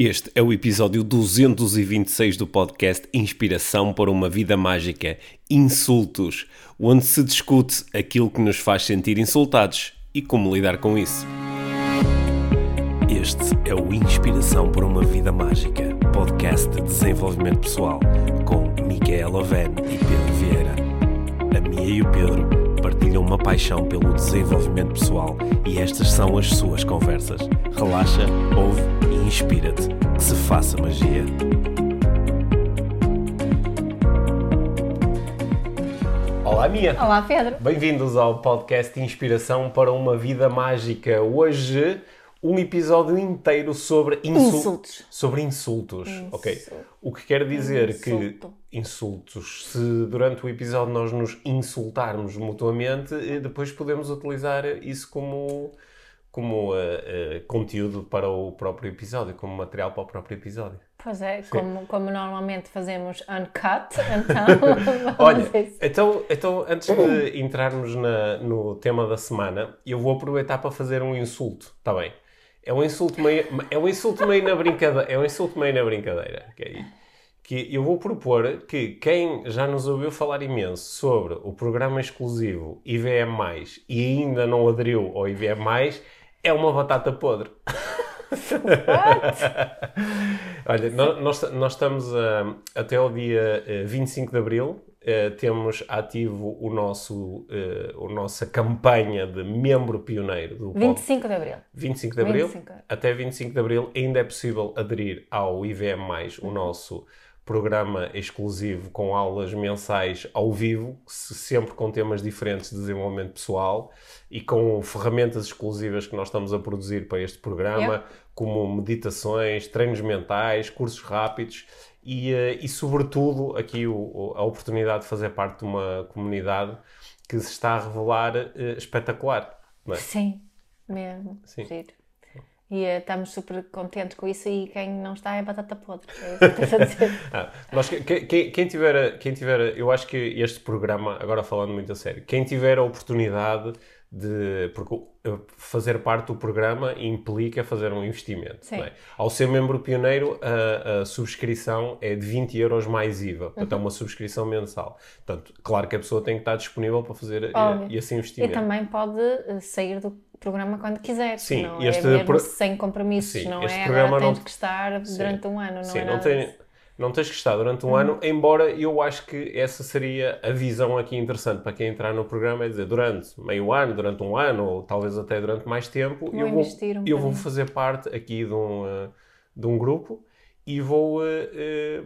Este é o episódio 226 do podcast Inspiração para uma Vida Mágica Insultos, onde se discute aquilo que nos faz sentir insultados e como lidar com isso. Este é o Inspiração para uma Vida Mágica, podcast de desenvolvimento pessoal, com Micaela Oven e Pedro Vieira. A Mia e o Pedro partilham uma paixão pelo desenvolvimento pessoal e estas são as suas conversas. Relaxa, ouve e inspira-te. Que se faça magia. Olá, Mia. Olá, Pedro. Bem-vindos ao podcast Inspiração para uma Vida Mágica. Hoje, um episódio inteiro sobre insul- Insultos. Sobre insultos. Insulto. Ok. O que quer dizer Insulto. que insultos, se durante o episódio nós nos insultarmos mutuamente, eh, depois podemos utilizar isso como, como eh, eh, conteúdo para o próprio episódio, como material para o próprio episódio. Pois é, como, como normalmente fazemos uncut, então Olha, a isso. então, então antes de entrarmos na- no tema da semana, eu vou aproveitar para fazer um insulto, está bem? É um insulto meio, é um insulto meio na brincadeira, é um insulto meio na brincadeira, ok? Que eu vou propor que quem já nos ouviu falar imenso sobre o programa exclusivo IVM+, e ainda não aderiu ao IVM+, é uma batata podre. Olha, nó- nós, nós estamos ah, até o dia eh, 25 de Abril, eh, temos ativo o nosso, eh, a nossa campanha de membro pioneiro do pod- 25 de Abril. 25 de Abril. 25. Até 25 de Abril ainda é possível aderir ao IVM+, o nosso programa exclusivo com aulas mensais ao vivo, se- sempre com temas diferentes de desenvolvimento pessoal e com ferramentas exclusivas que nós estamos a produzir para este programa, como meditações, treinos mentais, cursos rápidos e, eh, e sobretudo, aqui o- a oportunidade de fazer parte de uma comunidade que se está a revelar eh, espetacular. É? Sim, mesmo. Sim. Giro. E eh, estamos super contentes com isso e quem não está é batata podre. É isso que estás a dizer. Ah, que- que- quem tiver, quem tiver, eu acho que este programa, agora falando muito a sério, quem tiver a oportunidade de. Porque uh, fazer parte do programa implica fazer um investimento. Sim. é? Ao ser membro pioneiro, a, a subscrição é de 20 euros mais IVA. Portanto, é Uhum. uma subscrição mensal. Portanto, claro que a pessoa tem que estar disponível para fazer uh, Óbvio. esse E investimento. também pode eh, sair do programa quando quiser. Sim, não este é mesmo pro- sem compromissos. Sim, não este é programa agora não- tens que estar durante um ano. Não Sim, é não, tem. Não tens que estar durante um ano, embora eu acho que essa seria a visão aqui interessante para quem entrar no programa, é dizer, durante meio ano, durante um ano, ou talvez até durante mais tempo, Vou eu, vou, um eu vou fazer parte aqui de um, eh, de um grupo e vou, eh, eh,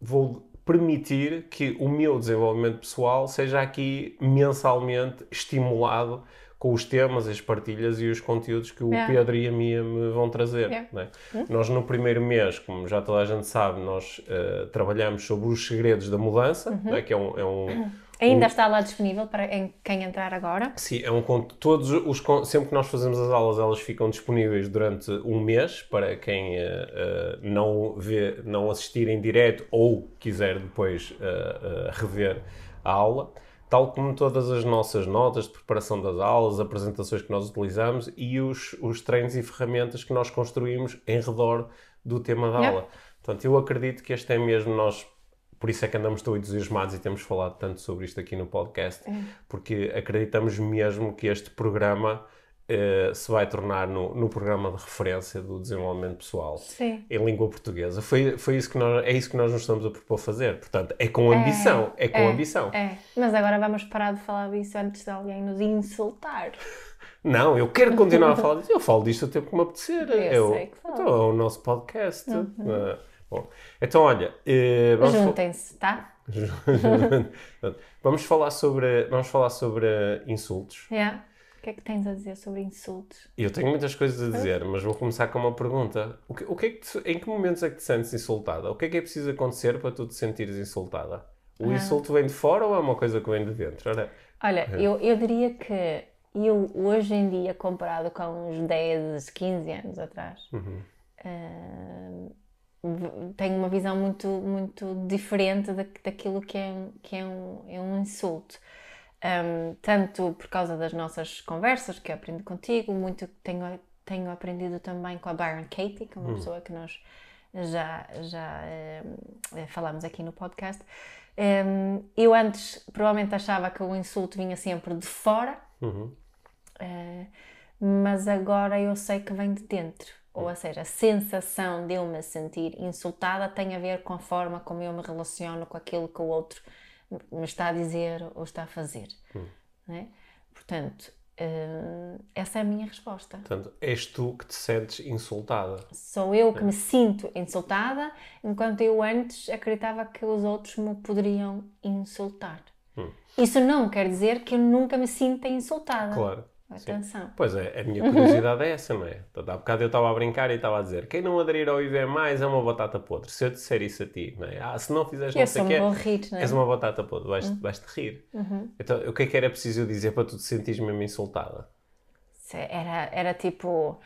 vou permitir que o meu desenvolvimento pessoal seja aqui mensalmente estimulado com os temas, as partilhas e os conteúdos que o Yeah. Pedro e a Mia me vão trazer. Yeah. não é? Nós no primeiro mês, como já toda a gente sabe, nós eh, trabalhamos sobre os segredos da mudança, Uhum. não é? que é um, é um- Ainda está lá disponível para em- quem entrar agora. Sim, é um todos os sempre que nós fazemos as aulas elas ficam disponíveis durante um mês para quem eh, eh, não vê, não assistir em direto ou quiser depois rever a aula, tal como todas as nossas notas de preparação das aulas, apresentações que nós utilizamos e os, os treinos e ferramentas que nós construímos em redor do tema da Yeah. aula. Portanto, eu acredito que este é mesmo nós por isso é que andamos tão entusiasmados e temos falado tanto sobre isto aqui no podcast, porque acreditamos mesmo que este programa eh, se vai tornar no, no programa de referência do desenvolvimento pessoal Sim. em língua portuguesa. Foi, foi isso que nós, é isso que nós nos estamos a propor fazer. Portanto, é com ambição. É, com ambição. É, mas agora vamos parar de falar disso antes de alguém nos insultar. Não, eu quero continuar a falar disso. Eu falo disto o tempo que me apetecer. Eu sei que falo. Então, é o nosso podcast. Ah, bom, então, olha, fa- Juntem-se, tá? vamos falar sobre, vamos falar sobre insultos. Yeah. O que é que tens a dizer sobre insultos? Eu tenho muitas coisas a dizer, mas vou começar com uma pergunta. O que, o que é que tu- em que momentos é que te sentes insultada? O que é que é preciso acontecer para tu te sentires insultada? O Ah. insulto vem de fora ou é uma coisa que vem de dentro? Ora, Olha, eu, eu diria que eu hoje em dia, comparado com uns 10, 15 anos atrás, ah, v- tenho uma visão muito, muito diferente da, daquilo que é, que é, um, é um insulto. Um, tanto por causa das nossas conversas que eu aprendi contigo, muito tenho tenho aprendido também com a Byron Katie, que é uma pessoa que nós já, já uh, falámos aqui no podcast. Um, eu antes provavelmente achava que o insulto vinha sempre de fora, Uhum. uh, mas agora eu sei que vem de dentro. Ou seja, a sensação de eu me sentir insultada tem a ver com a forma como eu me relaciono com aquilo que o outro me está a dizer ou está a fazer. não é? Portanto, uh, essa é a minha resposta. Portanto, és tu que te sentes insultada. Sou eu que me sinto insultada, enquanto eu antes acreditava que os outros me poderiam insultar. Hum. Isso não quer dizer que eu nunca me sinta insultada. Claro. Atenção. Pois é, a minha curiosidade é essa, não é? Portanto, há bocado eu estava a brincar e estava a dizer quem não aderir ao IVM mais é uma batata podre. Se eu disser isso a ti, não é? Ah, se não fizeres não sei o quê, vou rir, não é? Uhum. és uma batata podre, vais-te vais rir. Então, o que é que era preciso eu dizer para tu te sentires mesmo insultada? Se Era, era tipo.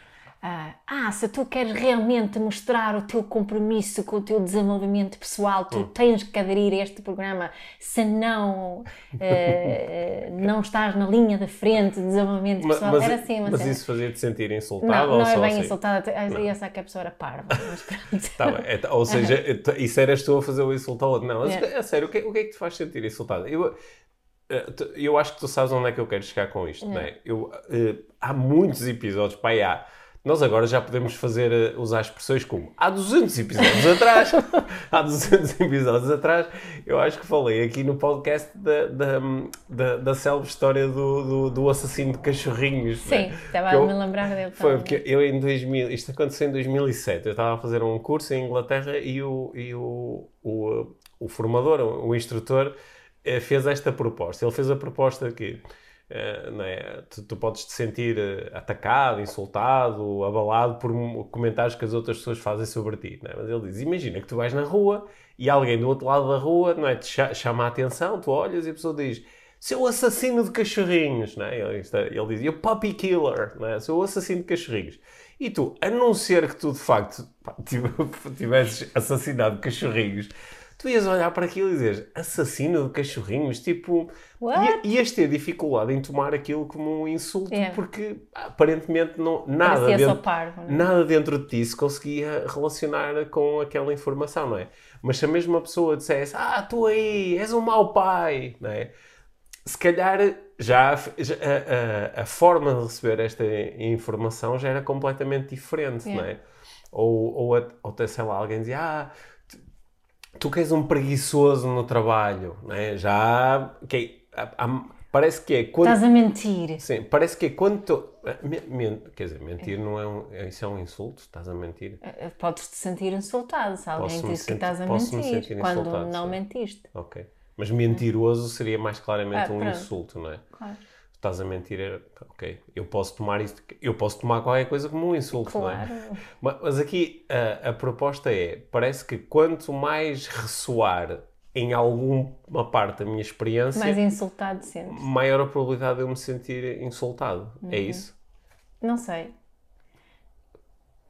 Ah, ah, se tu queres realmente mostrar o teu compromisso com o teu desenvolvimento pessoal, tu Hum. tens que aderir a este programa, senão eh, não estás na linha da frente de desenvolvimento Mas, pessoal. mas, era assim, mas cena. isso fazia-te sentir insultada Não, ou não é bem assim? insultada, ia achar que a pessoa era parva, mas pronto. Tá bem, então, ou seja, então, isso eras tu a fazer o insulto ao outro. Não, mas, Yeah. a sério, o que, é- o que é que te faz sentir insultada? Eu, eh, eu acho que tu sabes onde é que eu quero chegar com isto, não é? Eu, eh, há muitos episódios, pá, aí há. Nós agora já podemos fazer, eh, usar expressões como há 200 episódios atrás, há 200 episódios atrás, eu acho que falei aqui no podcast da, da, da, da célebre história do, do, do assassino de cachorrinhos. é? Sim, estava a eu- me lembrar dele Foi também. porque eu em 2000, isto aconteceu em 2007, eu estava a fazer um curso em Inglaterra e o, e o, o, o formador, o instrutor, eh, fez esta proposta. Ele fez a proposta que eh, não é, tu, tu podes te sentir eh, atacado, insultado, abalado por comentários que as outras pessoas fazem sobre ti. É? Mas ele diz: Imagina que tu vais na rua e alguém do outro lado da rua não é, te cha- chama a atenção, tu olhas e a pessoa diz. Seu assassino de cachorrinhos, não é? ele, ele diz, puppy killer, não é? seu assassino de cachorrinhos. E tu, a não ser que tu de facto pá, tive- tivesses assassinado cachorrinhos, tu ias olhar para aquilo e dizer assassino de cachorrinhos, tipo, What? ia- ias ter dificuldade em tomar aquilo como um insulto, Yeah. porque aparentemente não, nada, Parecia dentro, parvo, não é? nada dentro de ti se conseguia relacionar com aquela informação, não é? Mas se a mesma pessoa dissesse, ah, tu aí, és um mau pai, não é? se calhar já, já a, a- a forma de receber esta informação já era completamente diferente, Yeah. não é? Ou, ou, ou até, sei lá, alguém dizia, ah, tu, que és um preguiçoso no trabalho, não é? Já, há- há- parece que é quando... Estás a mentir. Sim, parece que é quando tu... me- men- quer dizer, mentir não é um... Isso é um insulto? Estás a mentir? Eh, Podes-te sentir insultado se alguém diz que estás a mentir, sentir quando não sim. mentiste. Ok. Mas mentiroso seria mais claramente Ah, um insulto, não é? Claro. Estás a mentir, é- ok, eu posso tomar isto, eu posso tomar qualquer coisa como um insulto, não é? Claro. Mas, mas aqui a, a proposta é, parece que quanto mais ressoar em alguma parte da minha experiência, Mais insultado sentes. maior a probabilidade de eu me sentir insultado. É Uhum. isso? Não sei.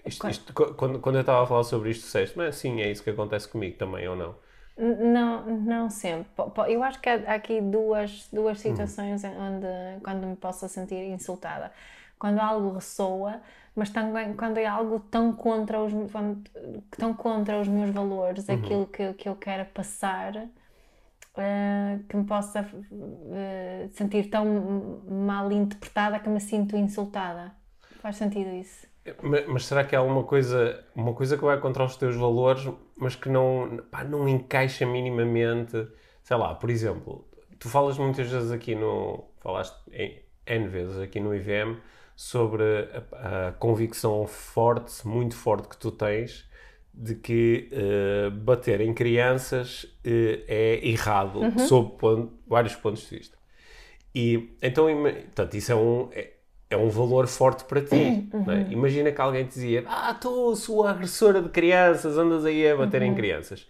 Isto- isto- qu- quando, quando eu estava a falar sobre isto, disseste, não é assim, é isso que acontece comigo também, ou não? Não, não sempre. Eu acho que há aqui duas, duas situações em onde quando me posso sentir insultada. Quando algo ressoa, mas também quando é algo tão contra os, quando, tão contra os meus valores, aquilo que, que eu quero passar, eh, que me possa eh, sentir tão mal interpretada que me sinto insultada. Faz sentido isso? Mas, será que há alguma coisa, uma coisa que vai contra os teus valores, mas que não, pá, não encaixa minimamente? Sei lá, por exemplo, tu falas muitas vezes aqui no. Falaste em N vezes aqui no IVM sobre a, a convicção forte, muito forte que tu tens de que eh, bater em crianças eh, é errado sob pon- vários pontos de vista. E então, portanto, isso é um, é, é um valor forte para ti. não é? Imagina que alguém te dizia: Ah, tu, sua agressora de crianças, andas aí a bater em crianças.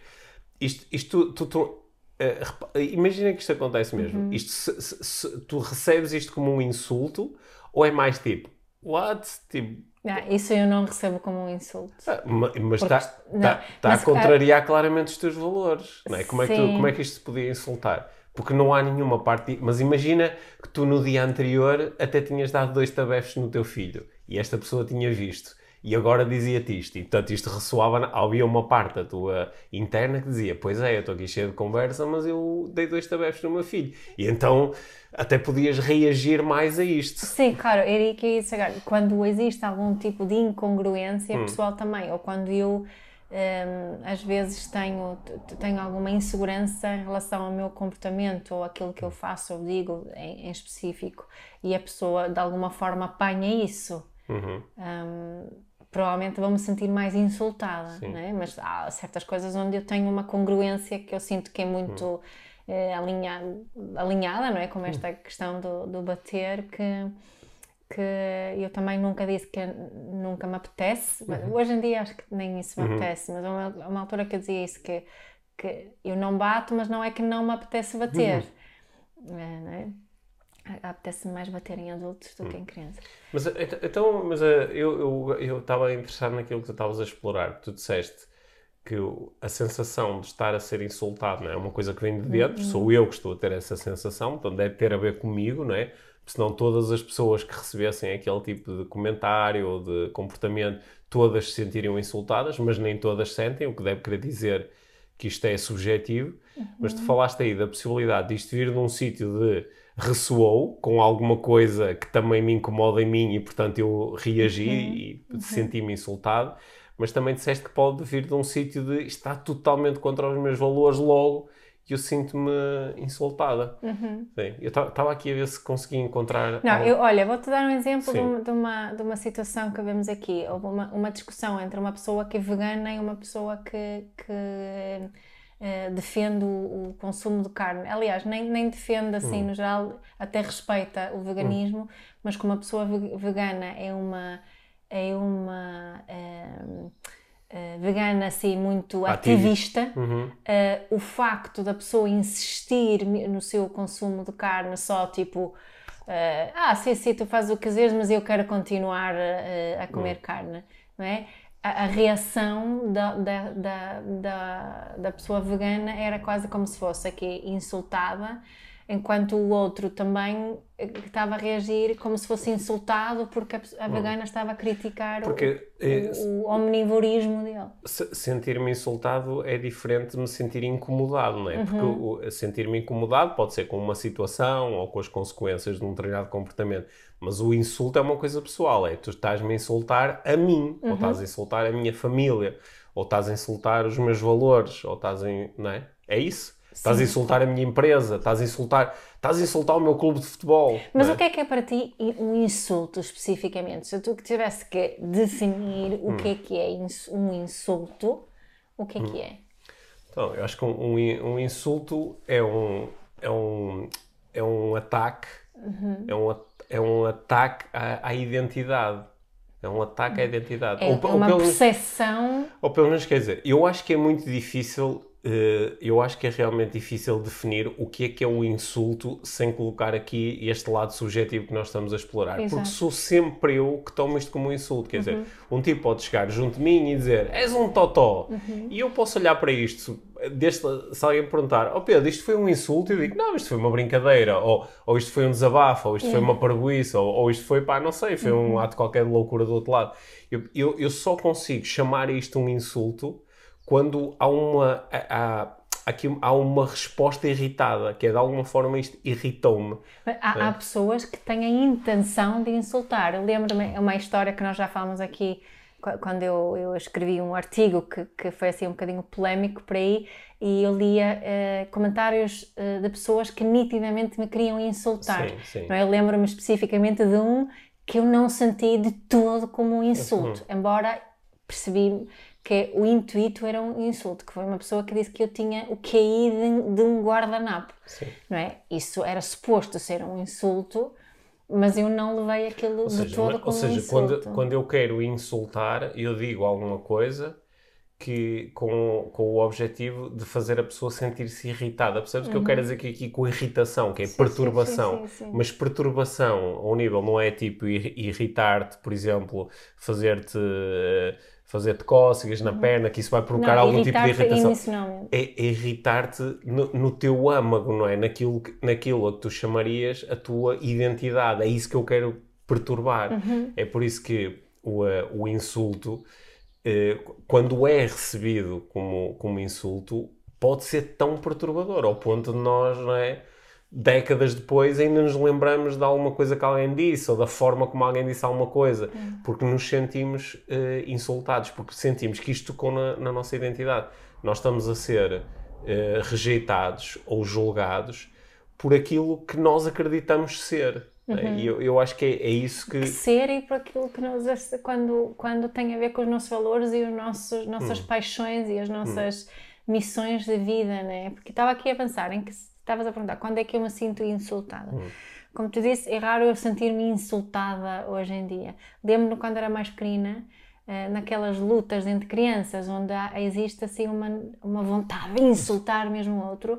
Isto, isto tu, tu, repa- imagina que isto acontece mesmo. Isto, se- se- se tu recebes isto como um insulto ou é mais tipo, what? Tipo, Ah, isso eu não recebo como um insulto. ah, ma- mas está não, tá, tá mas, a contrariar claramente os teus valores. Não é? Como, é que tu- como é que isto se podia insultar? Porque não há nenhuma parte. Mas imagina que tu no dia anterior até tinhas dado dois tabefes no teu filho e esta pessoa tinha visto e agora dizia-te isto. E portanto isto ressoava, havia uma parte da tua interna que dizia: Pois é, eu estou aqui cheio de conversa, mas eu dei dois tabefes no meu filho. E então até podias reagir mais a isto. Sim, claro, era que. Quando existe algum tipo de incongruência hum. pessoal também, ou quando eu. Um, às vezes tenho, tenho alguma insegurança em relação ao meu comportamento ou aquilo que eu faço ou digo em, em específico e a pessoa de alguma forma apanha isso. Uhum. Um, provavelmente vou me sentir mais insultada, né? mas há certas coisas onde eu tenho uma congruência que eu sinto que é muito hum. eh, alinhada, alinhada, não é? Como esta hum. questão do, do bater, que, que eu também nunca disse que nunca me apetece. Uhum. Hoje em dia acho que nem isso me uhum. apetece, mas há uma, uma, altura que eu dizia isso, que, que eu não bato, mas não é que não me apetece bater. Uhum. É, não é? apetece mais bater em adultos do que em crianças. Mas então, mas eh, eu eu estava interessado naquilo que tu estavas a explorar. Tu disseste que a sensação de estar a ser insultado não é? é uma coisa que vem de dentro, uhum. sou eu que estou a ter essa sensação, então deve ter a ver comigo, não é? Senão todas as pessoas que recebessem aquele tipo de comentário ou de comportamento, todas se sentiriam insultadas, mas nem todas sentem, o que deve querer dizer que isto é subjetivo. Uhum. Mas tu falaste aí da possibilidade de isto vir de um sítio de ressoou com alguma coisa que também me incomoda em mim e, portanto, eu reagi uhum. e uhum. senti-me insultado. Mas também disseste que pode vir de um sítio de está totalmente contra os meus valores logo e eu sinto-me insultada. Uhum. Sim, eu estava aqui a ver se consegui encontrar. Não, algo... eu, olha, vou-te dar um exemplo de uma, de uma, de, uma, situação que vemos aqui. Houve uma, uma discussão entre uma pessoa que é vegana e uma pessoa que, que Uh, defende o, o, consumo de carne. Aliás, nem, nem defende assim, hum. no geral, até respeita o veganismo, hum. mas como a pessoa vegana é uma. É uma uh, uh, vegana assim muito ativista, ativista uhum. o facto da pessoa insistir no seu consumo de carne só tipo ah, sim, sim, tu fazes o que quiseres, mas eu quero continuar a comer hum. carne, não é? a, a reação da, da, da, da, da pessoa vegana era quase como se fosse aqui insultada enquanto o outro também eh, estava a reagir como se fosse insultado porque a, vegana estava a criticar porque, o, é, o, omnivorismo dele. Sentir-me insultado é diferente de me sentir incomodado, não é? Uhum. Porque sentir-me incomodado pode ser com uma situação ou com as consequências de um determinado comportamento, mas o insulto é uma coisa pessoal, é tu estás-me a insultar a mim, uhum. ou estás a insultar a minha família, ou estás a insultar os meus valores, ou estás a... não é? É isso? Estás a insultar a minha empresa, estás a insultar, estás a insultar o meu clube de futebol. Mas é? o que é que é para ti um insulto especificamente? Se tu tivesse que definir o hum. que é que é um insulto, o que é hum. que é? Então, eu acho que um, um, insulto é um, é um, é um ataque, uhum. é, um, é um ataque à, à identidade. É um ataque à identidade. É, ou, é uma ou percepção. Ou pelo menos, quer dizer, eu acho que é muito difícil eu acho que é realmente difícil definir o que é que é um insulto sem colocar aqui este lado subjetivo que nós estamos a explorar. Exato. Porque sou sempre eu que tomo isto como um insulto. Quer uhum. dizer, um tipo pode chegar junto de mim e dizer és um totó. Uhum. E eu posso olhar para isto, deste, se alguém me perguntar, oh Pedro, isto foi um insulto? Eu digo, não, isto foi uma brincadeira. Ou, ou isto foi um desabafo, ou isto foi uma parboice, ou, ou, isto foi, pá, não sei, foi uhum. um ato qualquer de loucura do outro lado. Eu, eu, eu só consigo chamar isto um insulto quando há uma, há, aqui, há uma resposta irritada, que é de alguma forma isto irritou-me. Há, é. há, pessoas que têm a intenção de insultar. Eu lembro-me uma história que nós já falamos aqui quando eu, eu escrevi um artigo que, que foi assim um bocadinho polémico por aí e eu lia uh, comentários uh, de pessoas que nitidamente me queriam insultar. Sim, sim. Não, é? eu lembro-me especificamente de um que eu não senti de todo como um insulto, uhum. embora percebi que é, o intuito era um insulto, que foi uma pessoa que disse que eu tinha o QI de, de um guardanapo, não é? Isso era suposto ser um insulto, mas eu não levei aquilo ou de todo como Ou seja, um insulto. Quando, quando eu quero insultar, eu digo alguma coisa que com, com o objetivo de fazer a pessoa sentir-se irritada. Percebes o que eu quero uhum. dizer aqui, aqui com irritação, que é sim, perturbação. Sim, sim, Mas perturbação ao nível não é tipo irritar-te, por exemplo, fazer-te fazer-te cócegas na uhum. perna, que isso vai provocar não, algum tipo de irritação. É, irritar-te no, no, teu âmago, não é? Naquilo, naquilo que tu chamarias a tua identidade. É isso que eu quero perturbar. É por isso que o, uh, o insulto, uh, quando é recebido como, como insulto, pode ser tão perturbador, ao ponto de nós, não é? Décadas depois ainda nos lembramos de alguma coisa que alguém disse ou da forma como alguém disse alguma coisa, hum. porque nos sentimos uh, insultados, porque sentimos que isto tocou na, na nossa identidade. Nós estamos a ser uh, rejeitados ou julgados por aquilo que nós acreditamos ser. Né? Uhum. E eu, eu, acho que é, é isso que... que... Ser e por aquilo que nós... Quando, quando tem a ver com os nossos valores e as nossas hum. paixões e as nossas hum. missões de vida, né? Porque estava aqui a pensar em que Estavas a perguntar quando é que eu me sinto insultada. Uhum. Como tu disse, é raro eu sentir-me insultada hoje em dia. Lembro-me quando era mais pequena, uh, naquelas lutas entre crianças, onde há, existe assim uma, uma vontade de insultar mesmo o outro.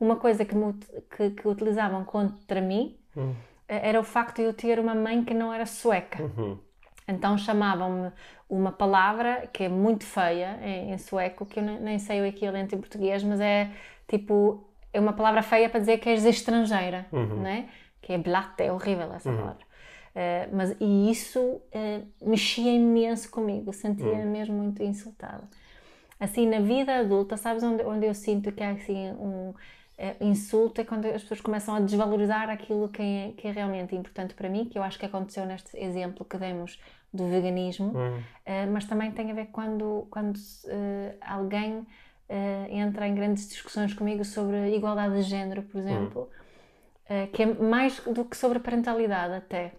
Uma coisa que, me, que, que utilizavam contra mim uhum. uh, era o facto de eu ter uma mãe que não era sueca. Uhum. Então chamavam-me uma palavra que é muito feia em, em sueco, que eu nem sei o equivalente em português, mas é tipo é uma palavra feia para dizer que és estrangeira, uhum. né? Que é blatt, é horrível essa uhum. palavra. Uh, mas, e isso uh, mexia imenso comigo, sentia-me uhum. mesmo muito insultada. Assim, na vida adulta, sabes onde, onde eu sinto que há assim um uh, insulto? É quando as pessoas começam a desvalorizar aquilo que é, que é realmente importante para mim, que eu acho que aconteceu neste exemplo que demos do veganismo, uhum. mas também tem a ver quando, quando alguém uh, entra em grandes discussões comigo sobre igualdade de género, por exemplo, uh, que é mais do que sobre a parentalidade até.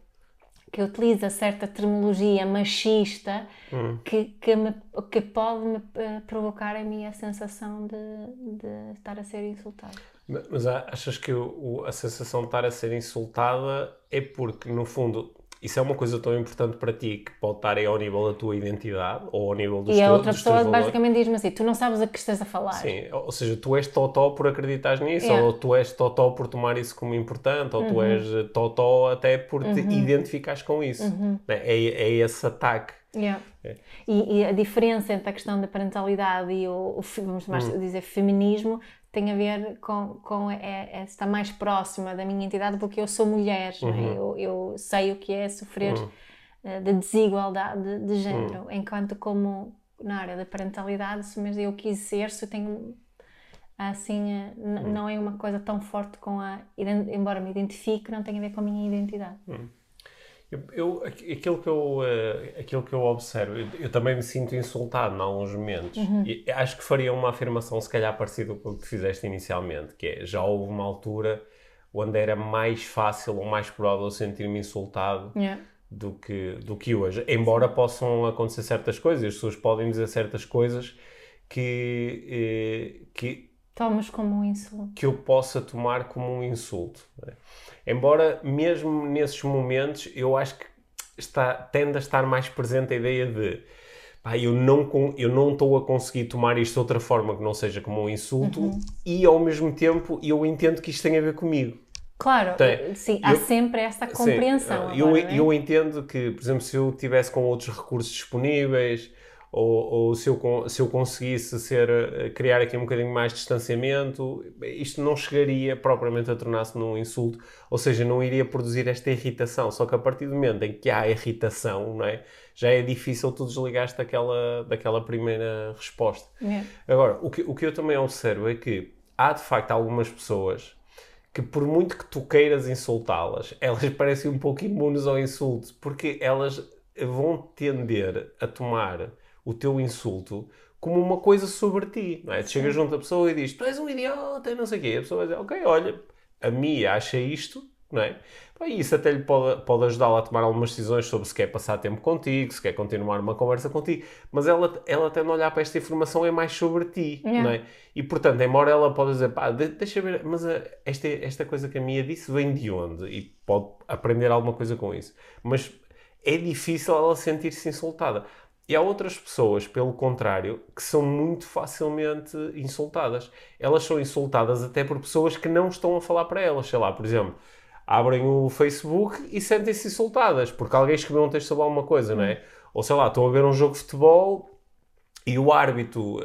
Que utiliza certa terminologia machista hum. que, que, me, que pode me uh, provocar a minha sensação de, de estar a ser insultada. Mas achas que o, a sensação de estar a ser insultada é porque, no fundo, isso é uma coisa tão importante para ti que pode estar aí ao nível da tua identidade ou ao nível dos E a outra pessoa basicamente diz-me assim: tu não sabes a que estás a falar. Sim, ou seja, tu és totó por acreditar nisso, yeah. ou tu és totó por tomar isso como importante, ou uhum. tu és totó até por te uhum. identificares com isso. Uhum. É, é esse ataque. Yeah. É. E, e, a diferença entre a questão da parentalidade e o, o vamos mais hum. dizer, feminismo tem a ver com, com é, é, estar mais próxima da minha entidade porque eu sou mulher, é? uhum. eu, eu, sei o que é sofrer uhum. uh, de desigualdade de, de género, uhum. enquanto como na área da parentalidade, se mesmo eu quis ser, se eu tenho assim, uh, não é uma coisa tão forte com a, embora me identifique, não tem a ver com a minha identidade. Eu, eu, aquilo, que eu, uh, aquilo que eu observo, eu, eu, também me sinto insultado em alguns momentos. Uhum. E acho que faria uma afirmação, se calhar, parecida com o que fizeste inicialmente, que é, já houve uma altura onde era mais fácil ou mais provável sentir-me insultado yeah. do, que, do que hoje. Embora possam acontecer certas coisas, as pessoas podem dizer certas coisas que, eh, que Tomas como um insulto. Que eu possa tomar como um insulto. Né? Embora, mesmo nesses momentos, eu acho que está, tende a estar mais presente a ideia de pá, eu não eu estou a conseguir tomar isto de outra forma que não seja como um insulto uhum. e ao mesmo tempo eu entendo que isto tem a ver comigo. Claro, tem, sim, há sempre essa compreensão. Sim, agora, eu, é? eu entendo que, por exemplo, se eu tivesse com outros recursos disponíveis, ou, ou se, eu, se eu conseguisse ser, eh, criar aqui um bocadinho mais de distanciamento, isto não chegaria propriamente a tornar-se num insulto, ou seja, não iria produzir esta irritação. Só que a partir do momento em que há irritação, não é? já é difícil tu desligaste daquela, daquela primeira resposta. É. Agora, o que, o que eu também observo é que há de facto algumas pessoas que por muito que tu queiras insultá-las, elas parecem um pouco imunes ao insulto, porque elas vão tender a tomar o teu insulto como uma coisa sobre ti, não é? Tu chegas junto à pessoa e diz, tu és um idiota e não sei o quê. A pessoa vai dizer, ok, olha, a Mia acha isto, não é? E isso até lhe pode, pode ajudá-la a tomar algumas decisões sobre se quer passar tempo contigo, se quer continuar uma conversa contigo, mas ela, ela tendo a olhar para esta informação é mais sobre ti, yeah. não é? E portanto, embora ela possa dizer, pá, deixa ver, mas a, esta, esta coisa que a Mia disse vem de onde? E pode aprender alguma coisa com isso. Mas é difícil ela sentir-se insultada. E há outras pessoas, pelo contrário, que são muito facilmente insultadas. Elas são insultadas até por pessoas que não estão a falar para elas. Sei lá, por exemplo, abrem o Facebook e sentem-se insultadas porque alguém escreveu um texto sobre alguma coisa, não é? Ou sei lá, estão a ver um jogo de futebol e o árbitro uh,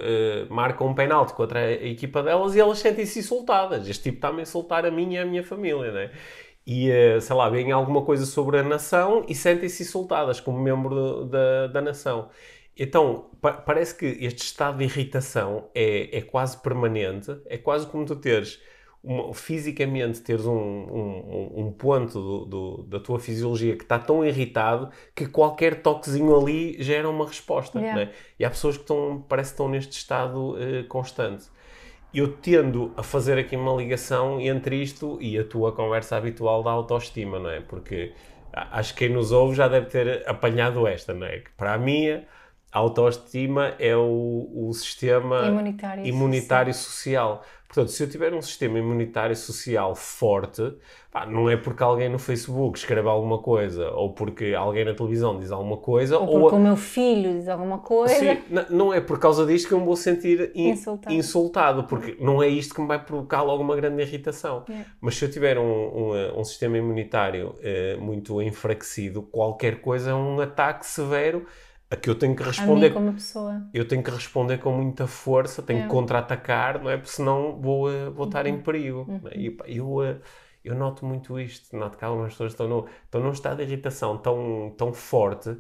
marca um penalti contra a equipa delas e elas sentem-se insultadas. Este tipo está-me a insultar a mim e a minha família, não é? E, uh, sei lá, veem alguma coisa sobre a nação e sentem-se insultadas como membro da, da nação. Então, pa parece que este estado de irritação é, é quase permanente, é quase como tu teres uma, fisicamente teres um, um, um ponto do, do, da tua fisiologia que está tão irritado que qualquer toquezinho ali gera uma resposta. Yeah. Né? E há pessoas que estão, parece que estão neste estado uh, constante. Eu tendo a fazer aqui uma ligação entre isto e a tua conversa habitual da autoestima, não é? Porque acho que quem nos ouve já deve ter apanhado esta, não é? Que para mim a autoestima é o, o sistema imunitário, imunitário social. social Portanto, se eu tiver um sistema imunitário social forte, pá, não é porque alguém no Facebook escreve alguma coisa, ou porque alguém na televisão diz alguma coisa, ou porque ou... o meu filho diz alguma coisa. Sim, não é por causa disto que eu me vou sentir in... insultado. insultado. porque não é isto que me vai provocar logo uma grande irritação. É. Mas se eu tiver um, um, um sistema imunitário eh, muito enfraquecido, qualquer coisa é um ataque severo a que eu tenho que responder. A mim como pessoa. Eu tenho que responder com muita força, tenho é. que contra-atacar, não é? Porque senão vou, uh, vou estar uhum. em perigo. Uhum. É? E, eu, uh, eu noto muito isto, noto que algumas pessoas estão, no, estão num estado de irritação tão, tão forte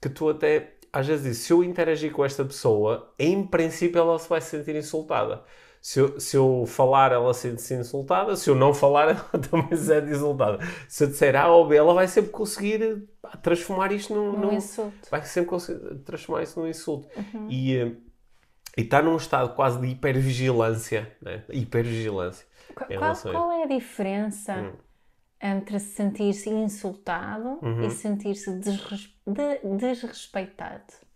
que tu até, às vezes, dizes, se eu interagir com esta pessoa, em princípio ela se vai sentir insultada se eu, se eu falar, ela sente-se insultada. Se eu não falar, ela também se sente insultada. Se eu disser A ou B, ela vai sempre conseguir transformar isto num, num, num insulto. Vai sempre conseguir transformar isso num insulto. Uhum. E eh, está num estado quase de hipervigilância. Né? Hipervigilância. Qual, qual é a diferença hum. entre sentir-se insultado uhum. e sentir-se desres, de, desrespeitado?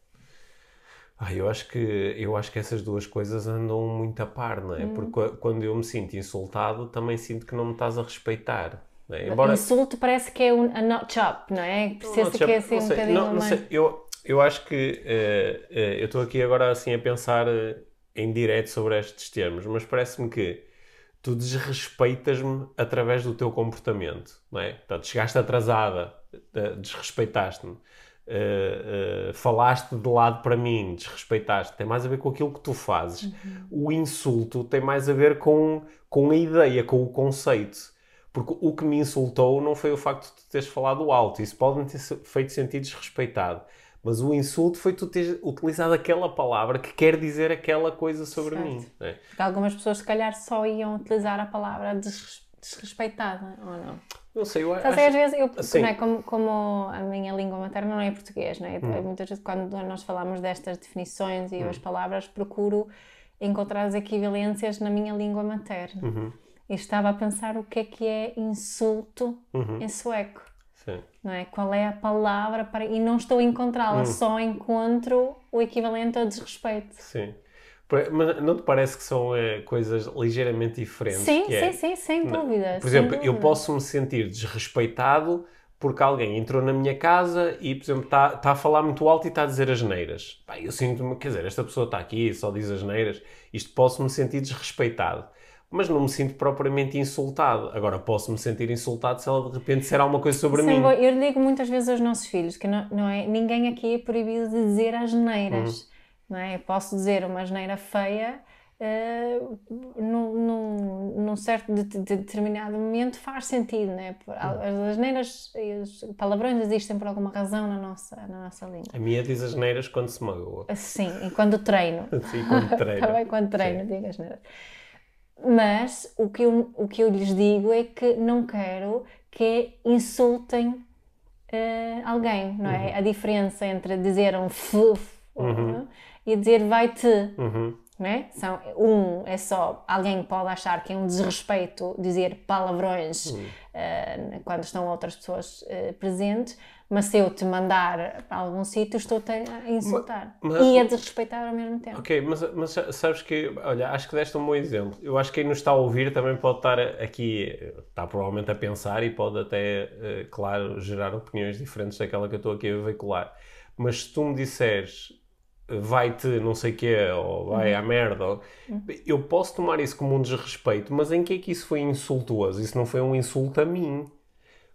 Ah, eu acho que eu acho que essas duas coisas andam muito a par, não é? Hum. Porque quando eu me sinto insultado, também sinto que não me estás a respeitar. É? Embora... Insulto parece que é um a notch up, não é? Precisa que é assim um bocadinho não, não mais... sei. Eu, eu acho que uh, uh, eu estou aqui agora assim a pensar uh, em direto sobre estes termos, mas parece-me que tu desrespeitas-me através do teu comportamento, não é? Portanto, chegaste atrasada, desrespeitaste-me uh, uh, falaste de lado para mim, desrespeitaste, tem mais a ver com aquilo que tu fazes. Uhum. O insulto tem mais a ver com, com a ideia, com o conceito. Porque o que me insultou não foi o facto de tu teres falado alto, isso pode me ter feito sentir desrespeitado. Mas o insulto foi tu teres utilizado aquela palavra que quer dizer aquela coisa sobre certo. mim. Né? Porque algumas pessoas, se calhar, só iam utilizar a palavra desrespeitada, ou não? Não sei, eu acho... às vezes, eu, não é, como, como a minha língua materna não é português, não é? Hum. Muitas vezes quando nós falamos destas definições e hum. as palavras, procuro encontrar as equivalências na minha língua materna. Uhum. E estava a pensar o que é que é insulto uhum. em sueco. Sim. Não é? Qual é a palavra para... E não estou a encontrá-la, hum. só encontro o equivalente a desrespeito. Sim. Mas não te parece que são é, coisas ligeiramente diferentes? Sim, sim, é, sim, sem dúvida. Por exemplo, dúvida. eu posso me sentir desrespeitado porque alguém entrou na minha casa e, por exemplo, está tá a falar muito alto e está a dizer as neiras. Eu sinto-me, quer dizer, esta pessoa está aqui e só diz as neiras, isto posso-me sentir desrespeitado. Mas não me sinto propriamente insultado. Agora, posso-me sentir insultado se ela de repente disser alguma coisa sobre Sim, mim. Eu digo muitas vezes aos nossos filhos que não, não é, ninguém aqui é proibido de dizer as neiras. Hum não é? Eu posso dizer uma asneira feia uh, num, num, num, certo de, de determinado momento faz sentido, né? As asneiras e os palavrões existem por alguma razão na nossa, na nossa língua. A minha diz asneiras quando se magoa. Sim, e quando treino. Sim, quando treino. Também quando treino, digo asneiras. Mas o que, eu, o que eu lhes digo é que não quero que insultem uh, alguém, não é? Uhum. A diferença entre dizer um f, uhum e dizer vai-te. Uhum. Né? São, um é só alguém pode achar que é um desrespeito dizer palavrões uhum. uh, quando estão outras pessoas uh, presentes, mas se eu te mandar para algum sítio, estou-te a insultar mas, e a desrespeitar ao mesmo tempo. Ok, mas, mas sabes que, olha, acho que deste um bom exemplo. Eu acho que quem nos está a ouvir também pode estar aqui, está provavelmente a pensar e pode até, uh, claro, gerar opiniões diferentes daquela que eu estou aqui a veicular. Mas se tu me disseres vai-te não sei o quê, ou vai uhum. à merda. Ou... Uhum. Eu posso tomar isso como um desrespeito, mas em que é que isso foi insultuoso? Isso não foi um insulto a mim.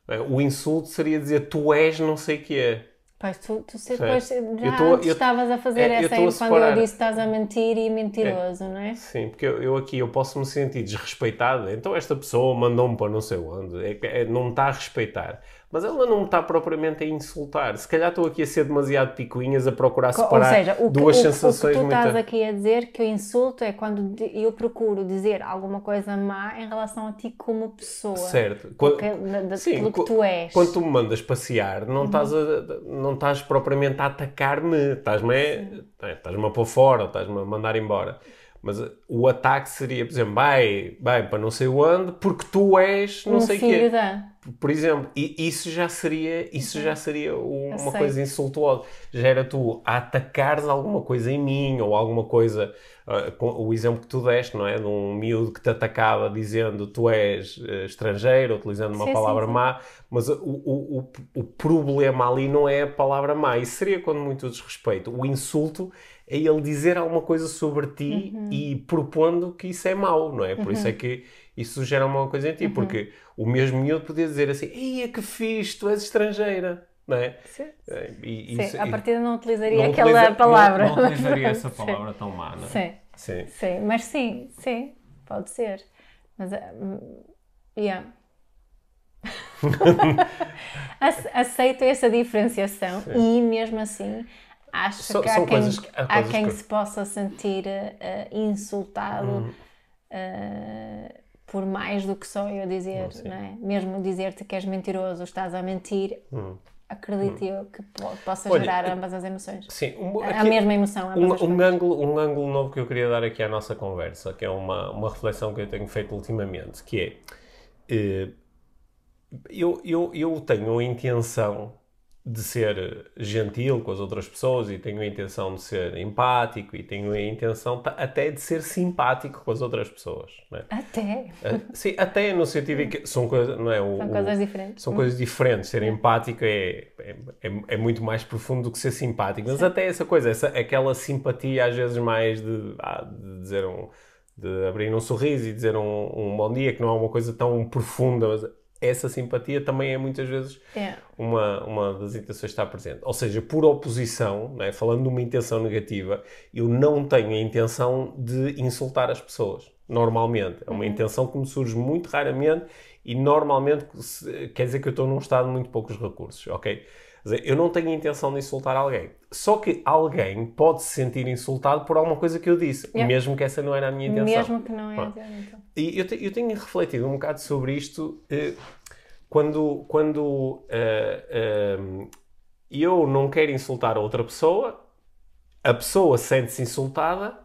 É, o insulto seria dizer tu és não sei o quê. Pois, tu, tu Certo. depois já tô- eu- estavas a fazer é, essa tô a quando eu disse estás a mentir e mentiroso, não é? Sim, porque eu, eu aqui eu posso me sentir desrespeitado. Então esta pessoa mandou-me para não sei onde. É, que- é- não me está a respeitar. Mas ela não está propriamente a insultar. Se calhar estou aqui a ser demasiado picuinhas a procurar separar Ou seja, o que, duas o, sensações o que tu muito... estás aqui a dizer que o insulto é quando eu procuro dizer alguma coisa má em relação a ti como pessoa. Certo. Quando, Que, da, da, Sim, que qu- tu és. quando tu me mandas passear, não, Uhum. estás, a, não estás propriamente a atacar-me, estás-me a, estás-me a pôr fora, estás-me a mandar embora. Mas uh, o ataque seria, por exemplo, vai, vai para não sei onde, porque tu és não um sei o quê. da. Por exemplo, e isso já seria, isso já seria um- uma coisa insultuosa. Já era tu a atacares alguma coisa em mim ou alguma coisa, ah, com o exemplo que tu deste, não é? De um miúdo que te atacava dizendo tu és eh, estrangeiro, utilizando uma Sim, sim, palavra sim. má, mas o, o, o, o problema ali não é a palavra má. Isso seria quando muito desrespeito. O insulto é ele dizer alguma coisa sobre ti Uhum. e propondo que isso é mau, não é? Por isso é que isso gera uma coisa em Uhum. ti, porque o mesmo miúdo podia dizer assim: Ei, que fixe, tu és estrangeira, não é? Sim, É, E, sim. isso- à e- partida não utilizaria não aquela utiliza- palavra. Não, não utilizaria essa Sim. palavra tão má, não é? Sim, Sim. sim. Mas sim, sim, pode ser. Mas, ah, hum, yeah. Ace- Aceito essa diferenciação e mesmo assim acho São- que há quem, que- há quem que- se possa sentir ah, insultado Uhum. ah, por mais do que só eu dizer, sim. não é? Mesmo dizer-te que és mentiroso, estás a mentir, acredito eu que po- possa. Olha, gerar ambas as emoções. Sim, um, A aqui- mesma emoção, ambas as um, um, ângulo, um ângulo novo que eu queria dar aqui à nossa conversa, que é uma, uma reflexão que eu tenho feito ultimamente, que é eh, eu, eu, eu tenho a intenção de ser gentil com as outras pessoas e tenho a intenção de ser empático e tenho a intenção até de ser simpático com as outras pessoas. É? Até. Eh, Sim, até no sentido em que são coisas, não é? O, São coisas diferentes. São coisas diferentes. Ser empático é, é, é, é muito mais profundo do que ser simpático. Mas até essa coisa, essa, aquela simpatia às vezes mais de, ah, de dizer um, de abrir um sorriso e dizer um, um bom dia, que não é uma coisa tão profunda, mas essa simpatia também é muitas vezes Yeah. uma, uma das intenções que está presente. Ou seja, por oposição, não é? falando de uma intenção negativa, eu não tenho a intenção de insultar as pessoas, normalmente. É uma intenção que me surge muito raramente e normalmente quer dizer que eu estou num estado de muito poucos recursos, ok? Quer dizer, eu não tenho a intenção de insultar alguém. Só que alguém pode se sentir insultado por alguma coisa que eu disse, Yeah. mesmo que essa não era a minha intenção. Mesmo que não é. Então. E eu, te- eu tenho refletido um bocado sobre isto eh, quando, quando eh, eh, eu não quero insultar a outra pessoa, a pessoa sente-se insultada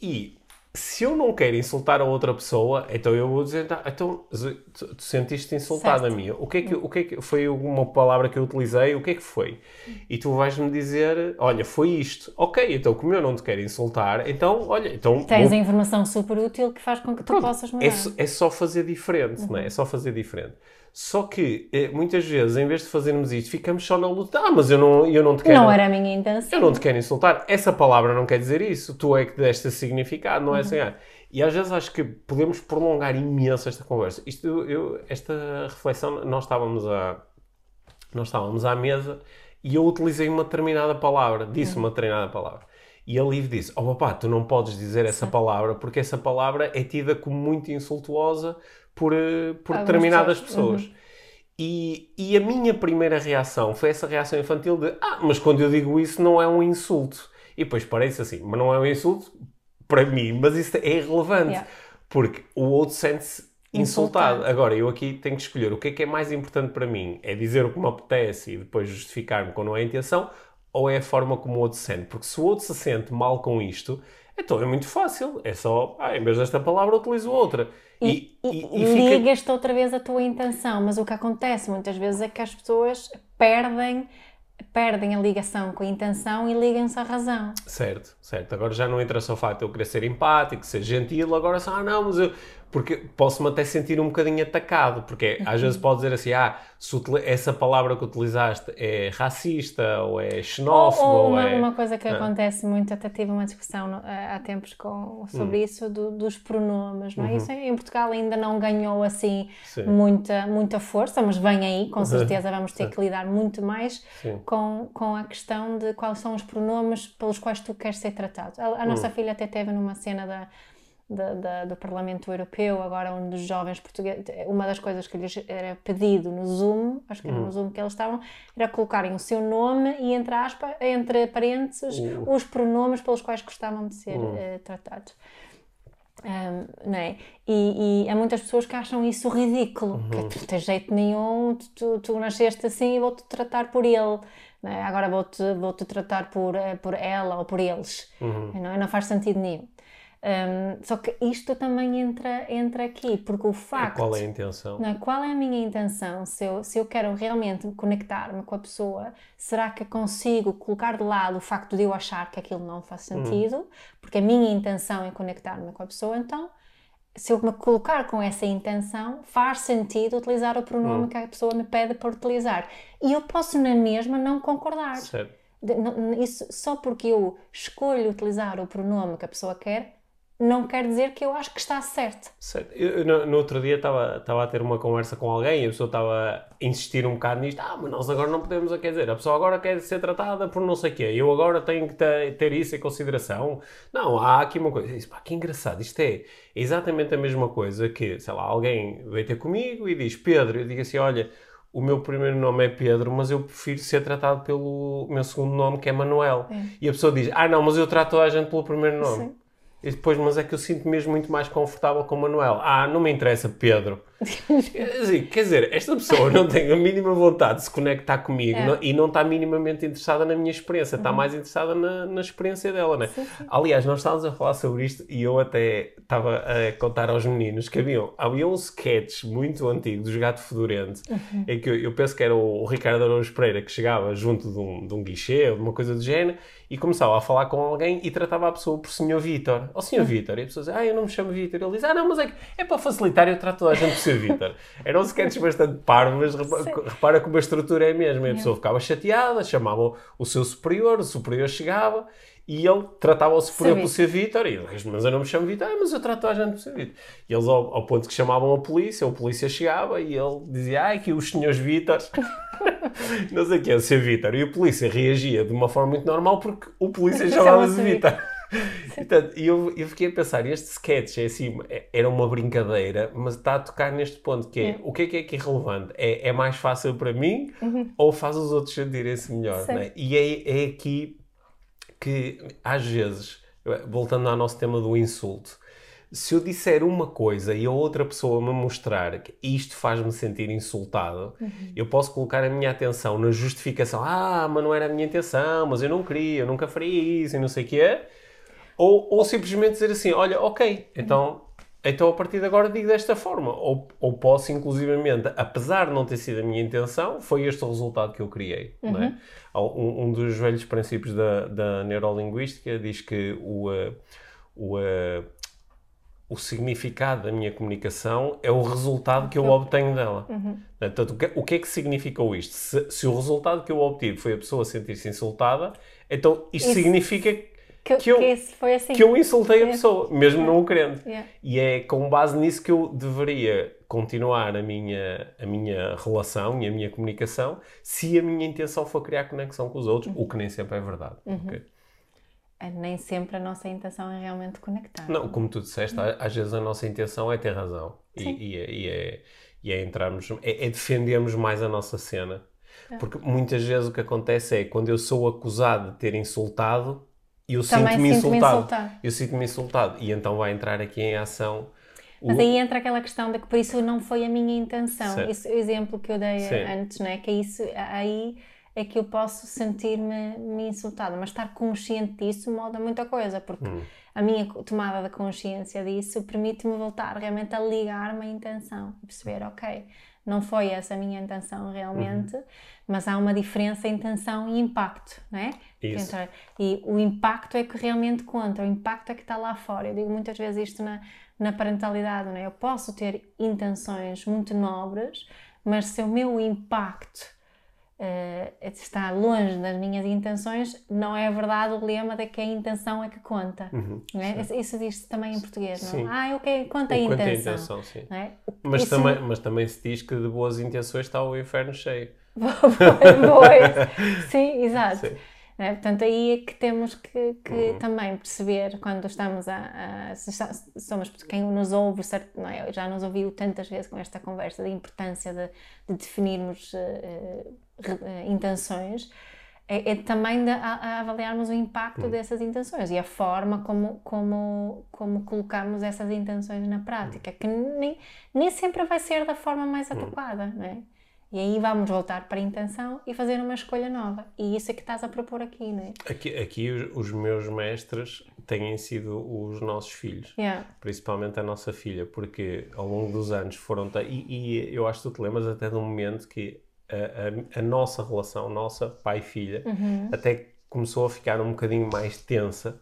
e se eu não quero insultar a outra pessoa, então eu vou dizer, "Ah, então tu, tu sentiste insultada a mim. O que, é que, o que é que foi uma palavra que eu utilizei? O que é que foi? E tu vais-me dizer, olha, foi isto. Ok, então como eu não te quero insultar, então, olha, então Tens vou a informação super útil que faz com que tu Pronto, possas mudar. é, só- é só fazer diferente, não é? É só fazer diferente. Só que eh, muitas vezes, em vez de fazermos isto, ficamos só na luta. Ah, mas eu não, eu não te quero. Não era a minha intenção. Eu não te quero insultar. Essa palavra não quer dizer isso. Tu é que deste esse significado, não é assim. ah. E às vezes acho que podemos prolongar imenso esta conversa. Isto, eu, esta reflexão, nós estávamos a, nós estávamos à mesa e eu utilizei uma determinada palavra, disse uma determinada palavra. E a Liv disse: Oh papá, tu não podes dizer essa palavra porque essa palavra é tida como muito insultuosa por, eh, por determinadas pessoas. pessoas. E, e a minha primeira reação foi essa reação infantil de: Ah, mas quando eu digo isso não é um insulto. E depois parece assim: Mas não é um insulto para mim, mas isso é irrelevante. Yeah. Porque o outro sente-se insultado. Insultado. Agora, eu aqui tenho que escolher o que é que é mais importante para mim. É dizer o que me apetece e depois justificar-me quando não é a intenção, ou é a forma como o outro se sente? Porque se o outro se sente mal com isto, então é muito fácil. É só, ah, em vez desta palavra, utilizo outra. E, E, e- e- fica- ligas-te outra vez a tua intenção, mas o que acontece muitas vezes é que as pessoas perdem, perdem a ligação com a intenção e ligam-se à razão. Certo, certo. Agora já não entra só o facto de eu querer ser empático, ser gentil, agora só, ah não, mas eu... Porque posso-me até sentir um bocadinho atacado, porque às vezes pode dizer assim, ah, essa palavra que utilizaste é racista, ou é xenófobo, ou ou, uma, é... uma coisa que Ah. acontece muito, até tive uma discussão no- há tempos com, sobre isso, do- dos pronomes, não é? Isso em Portugal ainda não ganhou assim Sim. muita, muita força, mas vem aí, com certeza vamos ter que lidar muito mais Sim. com, com a questão de quais são os pronomes pelos quais tu queres ser tratado. A, a nossa filha até teve numa cena da, da, da, do Parlamento Europeu, agora um dos jovens portugueses, uma das coisas que lhes era pedido no Zoom, acho que era no Zoom que eles estavam, era colocarem o seu nome e entre aspas, entre parênteses, os pronomes pelos quais gostavam de ser uh, tratados. Um, não é? E, e, há muitas pessoas que acham isso ridículo, uhum. que tu não tens jeito nenhum, tu, tu nasceste assim e vou-te tratar por ele, é? agora vou-te vou -te tratar por, eh, por ela ou por eles, uhum. não, não faz sentido nenhum. Um, só que isto também entra, entra aqui, porque o facto. E qual é a intenção? Não, é? qual é a minha intenção? Se eu, se eu quero realmente conectar-me com a pessoa, será que consigo colocar de lado o facto de eu achar que aquilo não faz hum. sentido? Hum. Porque a minha intenção é conectar-me com a pessoa, então se eu me colocar com essa intenção, faz sentido utilizar o pronome hum. que a pessoa me pede para utilizar. E eu posso, na mesma, não concordar. Certo. Isso, só porque eu escolho utilizar o pronome que a pessoa quer, não quer dizer que eu acho que está certo. certo. Eu, no, no, outro dia estava, estava a ter uma conversa com alguém e a pessoa estava a insistir um bocado nisto. Ah, mas nós agora não podemos, quer dizer, a pessoa agora quer ser tratada por não sei o quê, eu agora tenho que ter, ter isso em consideração. Não, há aqui uma coisa. Isso, pá, que engraçado, isto é exatamente a mesma coisa que, sei lá, alguém veio ter comigo e diz Pedro, eu digo assim, olha, o meu primeiro nome é Pedro, mas eu prefiro ser tratado pelo meu segundo nome, que é Manuel. É. E a pessoa diz, ah não, mas eu trato toda a gente pelo primeiro nome. Sim. E depois, mas é que eu sinto mesmo muito mais confortável com o Manuel. Ah, não me interessa, Pedro. quer dizer, esta pessoa não tem a mínima vontade de se conectar comigo é. não, e não está minimamente interessada na minha experiência, está uhum. mais interessada na, na experiência dela, né? Sim, sim. Aliás, nós estávamos a falar sobre isto e eu até estava a contar aos meninos que havia, havia um sketch muito antigo dos Gato Fedorento, uhum. em que eu, eu, penso que era o, Ricardo Araújo Pereira que chegava junto de um, de um guichê ou de uma coisa do género e começava a falar com alguém e tratava a pessoa por Senhor Vítor. Oh, Senhor uhum. Vítor. E a pessoa dizia, ah, eu não me chamo Vítor. Ele diz, ah, não, mas é, é para facilitar, eu trato toda a gente por Sr. Vítor. Eram sketches bastante parvos, mas repara, repara como a estrutura é a mesma. A pessoa ficava chateada, chamava o seu superior, o superior chegava e ele tratava o superior por ser Vítor, e ele mas eu não me chamo Vítor, ah, mas eu trato a gente por ser Vítor. E eles, ao, ao, ponto que chamavam a polícia, a polícia chegava e ele dizia, ai, que os senhores Vítors, não sei o que é, o ser Vítor. E o polícia reagia de uma forma muito normal porque o polícia chamava-se Vítor. Portanto, eu, eu fiquei a pensar, este sketch é assim, é, era uma brincadeira, mas está a tocar neste ponto que é, é. o que é que é que é relevante? É, é mais fácil para mim uhum. ou faz os outros sentirem-se melhor? Né? E é, é aqui que, às vezes, voltando ao nosso tema do insulto, se eu disser uma coisa e a outra pessoa me mostrar que isto faz-me sentir insultado, uhum. eu posso colocar a minha atenção na justificação. Ah, mas não era a minha intenção, mas eu não queria, eu nunca faria isso e não sei o que é. Ou, ou simplesmente dizer assim, olha, ok, então, então a partir de agora digo desta forma. Ou, ou posso, inclusivamente, apesar de não ter sido a minha intenção, foi este o resultado que eu criei. Uhum. É? Um, um, dos velhos princípios da, da neurolinguística diz que o, uh, o, uh, o significado da minha comunicação é o resultado que eu obtenho dela. Uhum. Portanto, o que, o que é que significou isto? Se, se, o resultado que eu obtive foi a pessoa sentir-se insultada, então isto Isso. significa que, que, eu, que foi assim. que eu insultei a pessoa, mesmo yeah. não o querendo. Yeah. E é com base nisso que eu deveria continuar a minha, a minha relação e a minha comunicação se a minha intenção for criar conexão com os outros, uhum. o que nem sempre é verdade. Uhum. Okay? É, nem sempre a nossa intenção é realmente conectar. Não, como tu disseste, uhum. às vezes a nossa intenção é ter razão e, e, é, e, é, e é entrarmos, é, é defendermos mais a nossa cena. É. Porque muitas vezes o que acontece é quando eu sou acusado de ter insultado, eu sinto-me insultado. insultado. Eu sinto-me insultado. E então vai entrar aqui em ação. Mas aí entra aquela questão de que por isso não foi a minha intenção. Esse exemplo que eu dei Sim. antes, não é? Que é isso aí é que eu posso sentir-me me insultada, mas estar consciente disso muda muita coisa, porque hum. a minha tomada de consciência disso permite-me voltar realmente a ligar-me à intenção, perceber, ok, não foi essa a minha intenção realmente, uhum. Mas há uma diferença em intenção e impacto, não é? Isso. E o impacto é que realmente conta, o impacto é que está lá fora. Eu digo muitas vezes isto na, na parentalidade, não é? Eu posso ter intenções muito nobres, mas se o meu impacto uh, está longe das minhas intenções, não é verdade o lema de que a intenção é que conta. Uhum, é? Isso diz-se também em português, sim. não Ah, ok, conta a intenção. A intenção sim. É? Mas, também, mas também se diz que de boas intenções está o inferno cheio. Pois, sim, exato. Sim. É? Portanto, aí é que temos que, que uhum. também perceber quando estamos a, a, somos quem nos ouve, certo, não é? já nos ouviu tantas vezes com esta conversa da importância de, de definirmos uh, uh, intenções, é, é também de, a, a, avaliarmos o impacto uhum. dessas intenções e a forma como, como, como colocamos essas intenções na prática, que nem, nem sempre vai ser da forma mais uhum. adequada, não é? E aí vamos voltar para a intenção e fazer uma escolha nova. E isso é que estás a propor aqui, não é? Aqui, aqui os, meus mestres têm sido os nossos filhos. Yeah. Principalmente a nossa filha, porque ao longo dos anos foram... E, e eu acho que tu te lembras até de um momento que a, a, a nossa relação, nossa pai-filha, uhum. até começou a ficar um bocadinho mais tensa,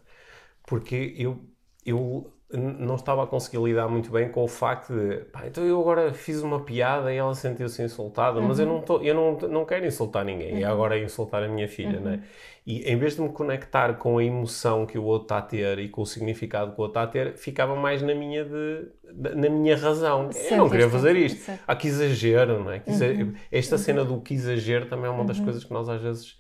porque eu, eu não estava a conseguir lidar muito bem com o facto de, pá, então eu agora fiz uma piada e ela sentiu-se insultada, uhum. mas eu, uhum. não, tô, eu não, não quero insultar ninguém, uhum. e agora é insultar a minha filha, uhum. né? E em vez de me conectar com a emoção que o outro está a ter e com o significado que o outro está a ter, ficava mais na minha, de, na minha razão. eu não queria fazer isto. Há que exagero, não é? Que exagero. Uhum. Esta cena do que exagero também é uma das uhum. coisas que nós às vezes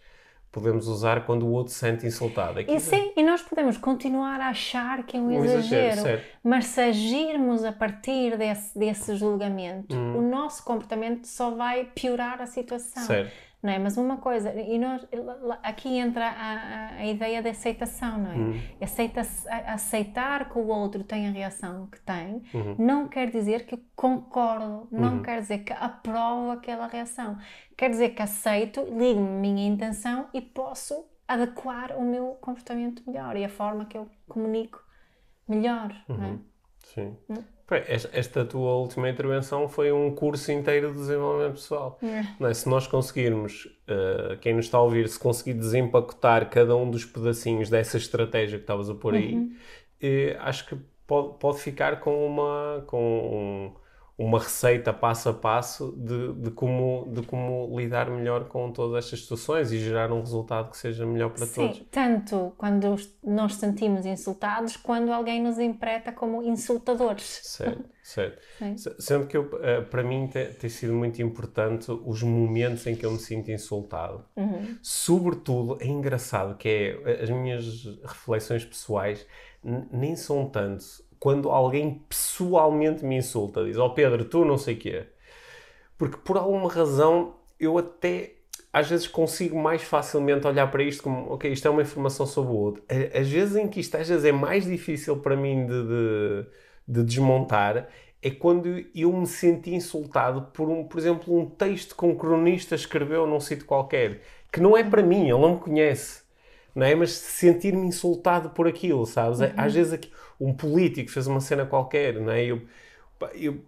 podemos usar quando o outro se sente insultado. Aqui, e sim, e nós podemos continuar a achar que é um, um exagero, exagero mas se agirmos a partir desse, desse julgamento, hum. o nosso comportamento só vai piorar a situação. Certo não é? Mas uma coisa, e nós, aqui entra a, a, a ideia de aceitação, não é? Uhum. Aceita, aceitar que o outro tem a reação que tem, uhum. não quer dizer que concordo, não uhum. quer dizer que aprovo aquela reação. Quer dizer que aceito, ligo-me a minha intenção e posso adequar o meu comportamento melhor e a forma que eu comunico melhor, não é? Uhum. Sim. Esta tua última intervenção foi um curso inteiro de desenvolvimento pessoal. É. É? Se nós conseguirmos, uh, quem nos está a ouvir, se conseguir desempacotar cada um dos pedacinhos dessa estratégia que estavas a pôr aí, uhum. uh, acho que pode, pode ficar com uma. Com um, uma receita passo a passo de, de, como, de como lidar melhor com todas estas situações e gerar um resultado que seja melhor para Sim, todos. tanto quando nós sentimos insultados, quando alguém nos empreta como insultadores. Certo, certo. Sim. Sendo que eu, eh, para mim tem, tem, sido muito importante os momentos em que eu me sinto insultado. Uhum. Sobretudo, é engraçado que é as minhas reflexões pessoais nem são tanto quando alguém pessoalmente me insulta, diz: Ó oh Pedro, tu não sei o quê. Porque por alguma razão eu até às vezes consigo mais facilmente olhar para isto como, ok, isto é uma informação sobre o outro. Às vezes em que isto às vezes é mais difícil para mim de, de, de desmontar é quando eu me senti insultado por, um, por exemplo, um texto que um cronista escreveu num sítio qualquer, que não é para mim, ele não me conhece, não é? Mas sentir-me insultado por aquilo, sabes? Uhum. Às vezes aqui, um político fez uma cena qualquer, não é? Eu, eu,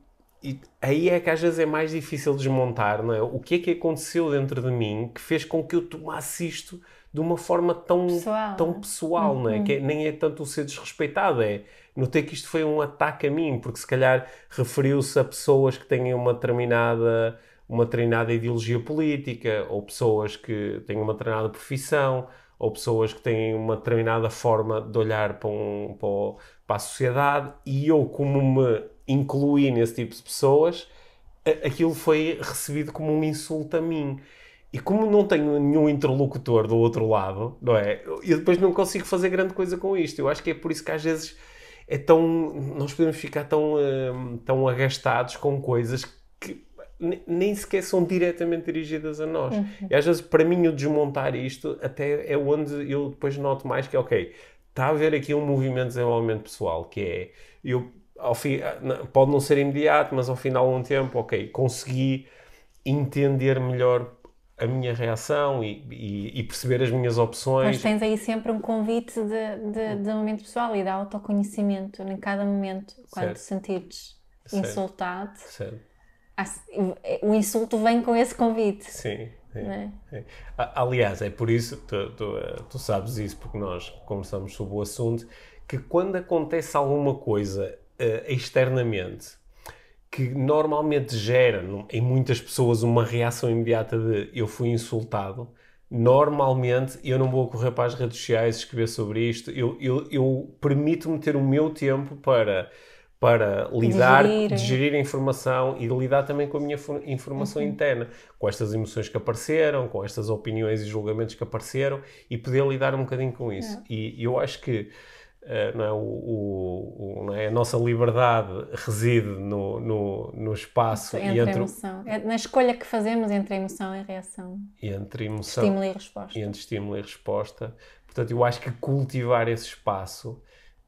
e aí é que às vezes é mais difícil desmontar, não é? O que é que aconteceu dentro de mim que fez com que eu tomasse isto de uma forma tão pessoal, tão pessoal uhum. não é? Uhum. Que é, nem é tanto o ser desrespeitado, é notei que isto foi um ataque a mim, porque se calhar referiu-se a pessoas que têm uma determinada uma determinada ideologia política, ou pessoas que têm uma determinada profissão, ou pessoas que têm uma determinada forma de olhar para, um, para, a sociedade, e eu, como me incluí nesse tipo de pessoas, aquilo foi recebido como um insulto a mim. E como não tenho nenhum interlocutor do outro lado, não é? Eu depois não consigo fazer grande coisa com isto. Eu acho que é por isso que às vezes é tão. Nós podemos ficar tão, uh, tão agastados com coisas nem sequer são diretamente dirigidas a nós. Uhum. E às vezes, para mim, o desmontar isto até é onde eu depois noto mais que, ok, está a haver aqui um movimento de desenvolvimento pessoal, que é, eu, ao fim, pode não ser imediato, mas ao final de um tempo, ok, consegui entender melhor a minha reação e, e, e, perceber as minhas opções. Mas tens aí sempre um convite de, de, de desenvolvimento pessoal e de autoconhecimento em cada momento, quando te sentires insultado. Certo o insulto vem com esse convite. Sim. é? Aliás, é por isso, tu, tu, eh, tu, sabes isso, porque nós conversamos sobre o assunto, que quando acontece alguma coisa uh, externamente que normalmente gera em muitas pessoas uma reação imediata de eu fui insultado, normalmente eu não vou correr para as redes sociais escrever sobre isto, eu, eu, eu permito-me ter o meu tempo para para lidar, digerir. digerir a informação e lidar também com a minha informação uhum. interna, com estas emoções que apareceram, com estas opiniões e julgamentos que apareceram e poder lidar um bocadinho com isso. E, e eu acho que uh, não é, o, o, é, a nossa liberdade reside no, no, no espaço entre, entre a emoção. É na escolha que fazemos entre a emoção e a reação. E entre emoção. Estímulo e resposta. E entre estímulo e resposta. Portanto, eu acho que cultivar esse espaço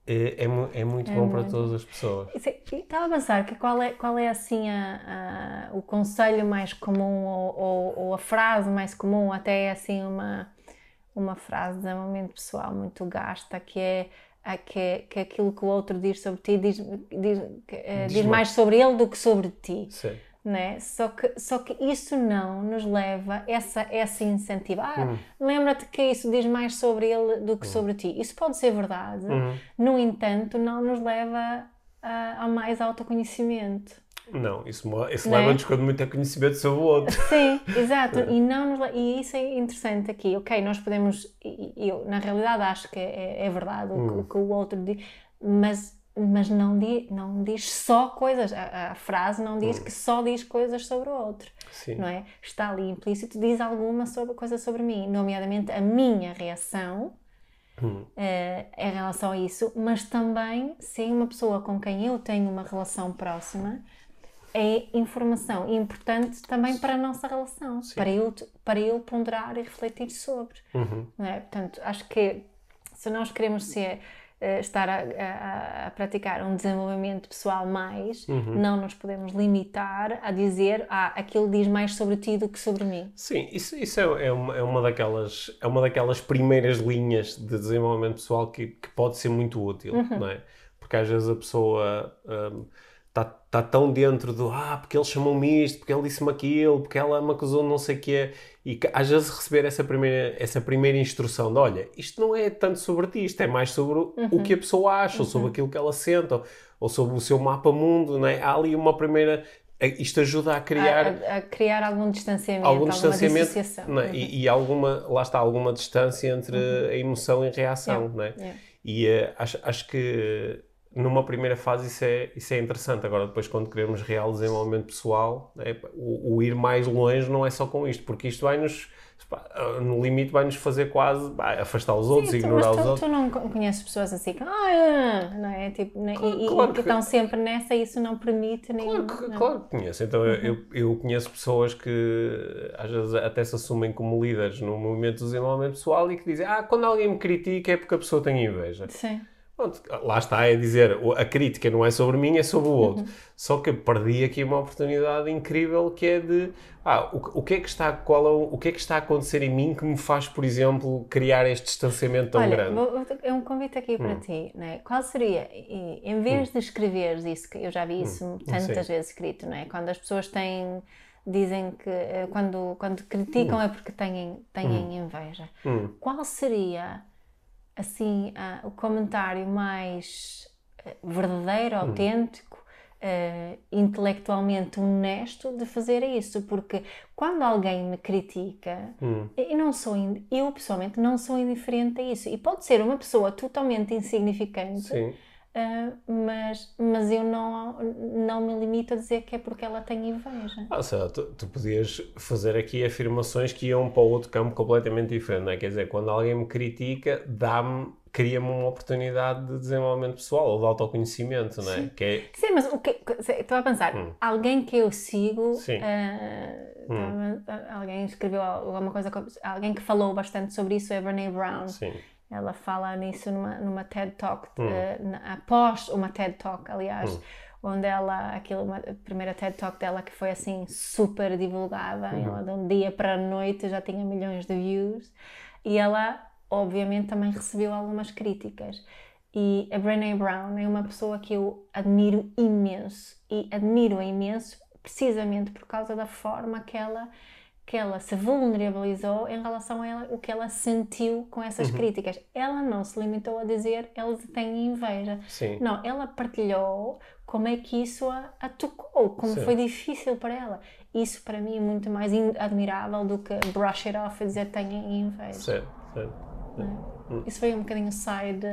é, é, é muito é bom muito. para todas as pessoas. Estava a pensar que qual é, qual é assim a, a, o conselho mais comum ou, ou, ou, a frase mais comum, até é assim uma, uma frase de momento pessoal muito gasta, que é que, que aquilo que o outro diz sobre ti diz, diz, eh, diz, diz mais sobre ele do que sobre ti. Sim né? Só que, só que isso não nos leva essa essa incentivo. Ah, hum. lembra-te que isso diz mais sobre ele do que hum. sobre ti. Isso pode ser verdade. Hum. No entanto, não nos leva a, a mais autoconhecimento. Não, isso, isso né? leva-nos com muito conhecimento sobre o outro. Sim, exato. É. E, não nos, e isso é interessante aqui. Ok, nós podemos. Eu, na realidade, acho que é, é verdade o, hum. o que o outro diz, mas mas não, di, não diz só coisas, a, a frase não diz hum. que só diz coisas sobre o outro, Sim. não é? Está ali implícito, diz alguma sobre, coisa sobre mim, nomeadamente a minha reação hum. uh, em relação a isso, mas também se uma pessoa com quem eu tenho uma relação próxima, é informação importante também para a nossa relação, para eu, para eu ponderar e refletir sobre, uhum. não é? Portanto, acho que se nós queremos ser uh, estar a, a, a, praticar um desenvolvimento pessoal mais, uhum. não nos podemos limitar a dizer ah, aquilo diz mais sobre ti do que sobre mim. Sim, isso, isso é, é, uma, é, uma daquelas, é uma daquelas primeiras linhas de desenvolvimento pessoal que, que pode ser muito útil, uhum. não é? Porque às vezes a pessoa... Um, está tá tão dentro do ah, porque ele chamou-me isto, porque ele disse-me aquilo, porque ela me acusou de não sei o quê, e às vezes receber essa primeira, essa primeira instrução de olha, isto não é tanto sobre ti, isto é mais sobre uhum. o que a pessoa acha, uhum. ou sobre aquilo que ela sente, ou, ou sobre o seu mapa mundo, não é? Há ali uma primeira isto ajuda a criar a, a, criar algum distanciamento, algum distanciamento não é? e, e, alguma lá está alguma distância entre uhum. a emoção e a reação, yeah. não é? Yeah. E uh, acho, acho que numa primeira fase isso é, isso é interessante. Agora, depois, quando queremos real desenvolvimento pessoal, é, o, o, ir mais longe não é só com isto, porque isto vai-nos, no limite, vai-nos fazer quase vai, afastar os outros, Sim, ignorar tu, os outros. Tu não conheces pessoas assim que, ah, não é? Tipo, né? claro, e, claro e que, estão sempre nessa e isso não permite nenhum. Claro que, claro que conheço. Então, uhum. eu, eu conheço pessoas que às vezes até se assumem como líderes no movimento do desenvolvimento pessoal e que dizem, ah, quando alguém me critica é porque a pessoa tem inveja. Sim. Pronto, lá está a dizer, a crítica não é sobre mim, é sobre o outro. Uhum. Só que perdi aqui uma oportunidade incrível que é de, ah, o, o, que é que está, qual é, o, que é que está a acontecer em mim que me faz, por exemplo, criar este distanciamento tão Olha, grande? Vou, é um convite aqui hum. para ti, né? Qual seria, em vez hum. de escreveres isso, que eu já vi hum. isso hum. tantas Sim. vezes escrito, né? Quando as pessoas têm dizem que eh, quando, quando criticam hum. é porque têm, têm hum. inveja. Qual seria assim uh, o comentário mais uh, verdadeiro, hum. autêntico, uh, intelectualmente honesto de fazer isso, porque quando alguém me critica, hum. eu não sou eu pessoalmente não sou indiferente a isso e pode ser uma pessoa totalmente insignificante. Sim Uh, mas, mas eu não, não me limito a dizer que é porque ela tem inveja. Ah, seja, tu, tu podias fazer aqui afirmações que iam para outro campo completamente diferente, não é? Quer dizer, quando alguém me critica, dá-me cria-me uma oportunidade de desenvolvimento pessoal ou de autoconhecimento, não é? Sim, que é... Sim mas o que estou a pensar, hum. alguém que eu sigo, uh, hum. alguém escreveu alguma coisa, alguém que falou bastante sobre isso é Brené Brown. Sim. Ela fala nisso numa, numa TED Talk, hum. uh, na, após uma TED Talk, aliás, hum. onde ela, aquilo, uma, a primeira TED Talk dela que foi assim super divulgada, uhum. ela de um dia para a noite já tinha milhões de views, e ela, obviamente, também recebeu algumas críticas. E a Brené Brown é uma pessoa que eu admiro imenso, e admiro-a imenso precisamente por causa da forma que ela que ela se vulnerabilizou em relação a ela, o que ela sentiu com essas uhum. críticas. Ela não se limitou a dizer eles têm inveja. Sim. Não, ela partilhou como é que isso a, a tocou, como Sim. foi difícil para ela. Isso para mim é muito mais admirável do que brush it off e dizer têm inveja. Certo, certo. É? Hum. Isso foi um bocadinho side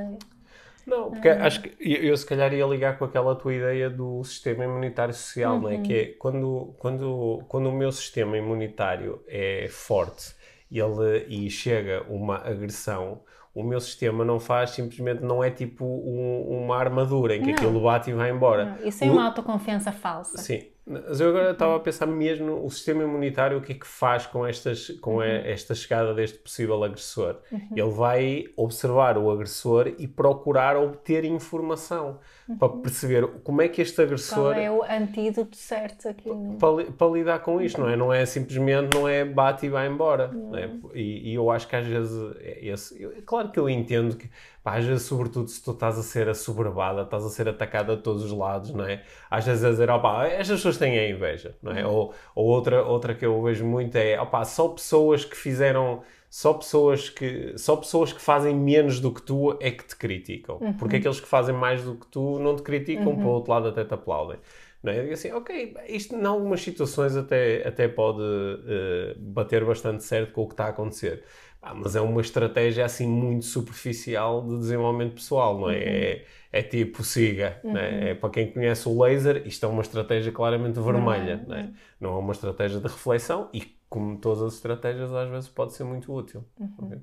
Não, porque uhum. acho que eu, eu, se calhar ia ligar com aquela tua ideia do sistema imunitário social, uhum. não é? Que é quando, quando, quando o meu sistema imunitário é forte ele, e chega uma agressão, o meu sistema não faz, simplesmente não é tipo um, uma armadura em que não. aquilo bate e vai embora. Não. Isso é uma autoconfiança falsa. Sim. Mas eu agora estava a pensar mesmo o sistema imunitário, o que é que faz com, estas, com uhum. esta chegada deste possível agressor. Uhum. Ele vai observar o agressor e procurar obter informação uhum. para perceber como é que este agressor... Qual é o antídoto certo aqui. Para, para lidar com isto, não é? Não é simplesmente, não é bate e vai embora. É? E, e, eu acho que às vezes, é esse, eu, claro que eu entendo que Pá, às vezes, sobretudo, se tu estás a ser assoberbada, estás a ser atacada de todos os lados, não é? Às vezes a dizer, opá, estas pessoas têm a inveja, não é? Uhum. Ou, ou outra, outra que eu vejo muito é, opá, só pessoas que fizeram, só pessoas que, só pessoas que fazem menos do que tu é que te criticam. Uhum. Porque aqueles que fazem mais do que tu não te criticam, uhum. para o outro lado até te aplaudem. Não é? Eu digo assim, ok, isto em algumas situações até, até pode uh, bater bastante certo com o que está a acontecer. Ah, mas é uma estratégia assim muito superficial de desenvolvimento pessoal, não é? Uhum. É, é, tipo siga, uhum. é? é? para quem conhece o laser, isto é uma estratégia claramente vermelha, uhum. não, é? não é uma estratégia de reflexão e como todas as estratégias às vezes pode ser muito útil. Uhum. Okay?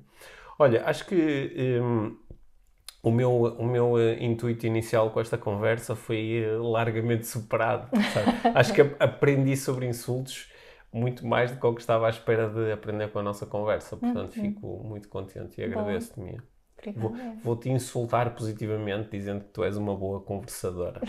Olha, acho que um, o meu, o meu uh, intuito inicial com esta conversa foi uh, largamente superado. acho que aprendi sobre insultos muito mais do que o que estava à espera de aprender com a nossa conversa. Portanto, uhum. fico muito contente e agradeço-te, Mia. Vou, vou, te insultar positivamente dizendo que tu és uma boa conversadora.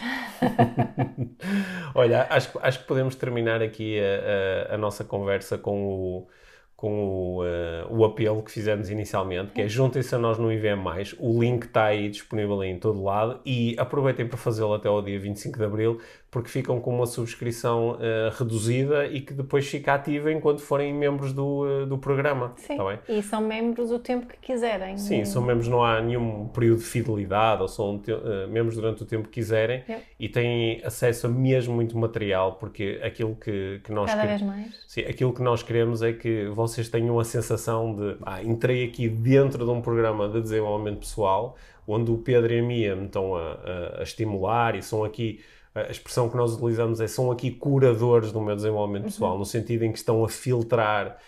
Olha, acho, acho que podemos terminar aqui a, a, a nossa conversa com o com o, uh, o apelo que fizemos inicialmente, que é juntem-se a nós no IVM+, o link está aí disponível em todo lado e aproveitem para fazê-lo até ao dia 25 de Abril, porque ficam com uma subscrição uh, reduzida e que depois fica ativa enquanto forem membros do, uh, do programa. Sim, tá e são membros o tempo que quiserem. Sim, são membros, não há nenhum período de fidelidade, ou são uh, membros durante o tempo que quiserem e têm acesso a mesmo muito material, porque aquilo que, que nós... Cada vez mais. Sim, aquilo que nós queremos é que vocês tenham a sensação de, ah, entrei aqui dentro de um programa de desenvolvimento pessoal, onde o Pedro e a Mia me estão a, a, a estimular e são aqui a expressão que nós utilizamos é são aqui curadores do meu desenvolvimento pessoal, uhum. no sentido em que estão a filtrar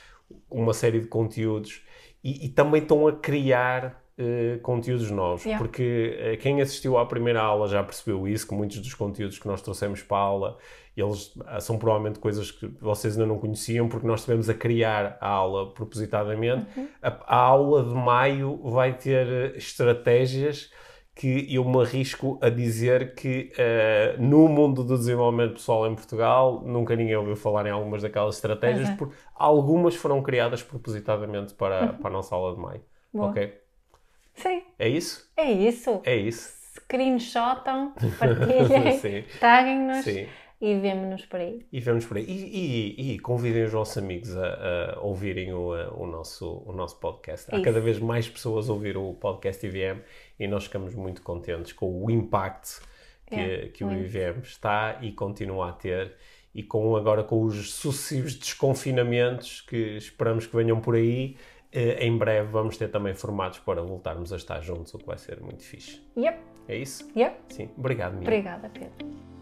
uma série de conteúdos e, e também estão a criar uh, conteúdos novos, yeah. porque uh, quem assistiu à primeira aula já percebeu isso, que muitos dos conteúdos que nós trouxemos para a aula, eles uh, são provavelmente coisas que vocês ainda não conheciam, porque nós estivemos a criar a aula propositadamente. Uhum. A, a aula de maio vai ter estratégias que eu me arrisco a dizer que uh, no mundo do desenvolvimento pessoal em Portugal nunca ninguém ouviu falar em algumas daquelas estratégias, uhum. porque algumas foram criadas propositadamente para, uhum. para a nossa aula de maio. Boa. Ok? Sim. É isso? É isso. É isso. Screenshotam, partilhem, taguem-nos e vemo-nos por aí. E vemos por aí. E, e, e, convidem os nossos amigos a, a ouvirem o, a, o, nosso, o nosso podcast. Há Isso. cada vez mais pessoas a ouvir o podcast IVM e nós ficamos muito contentes com o impacto que, é, que o IVM está e continua a ter e com agora com os sucessivos desconfinamentos que esperamos que venham por aí, eh, em breve vamos ter também formatos para voltarmos a estar juntos, o que vai ser muito fixe. Yep. É isso? Yep. Sim. Obrigado, Mia. Obrigada, Pedro.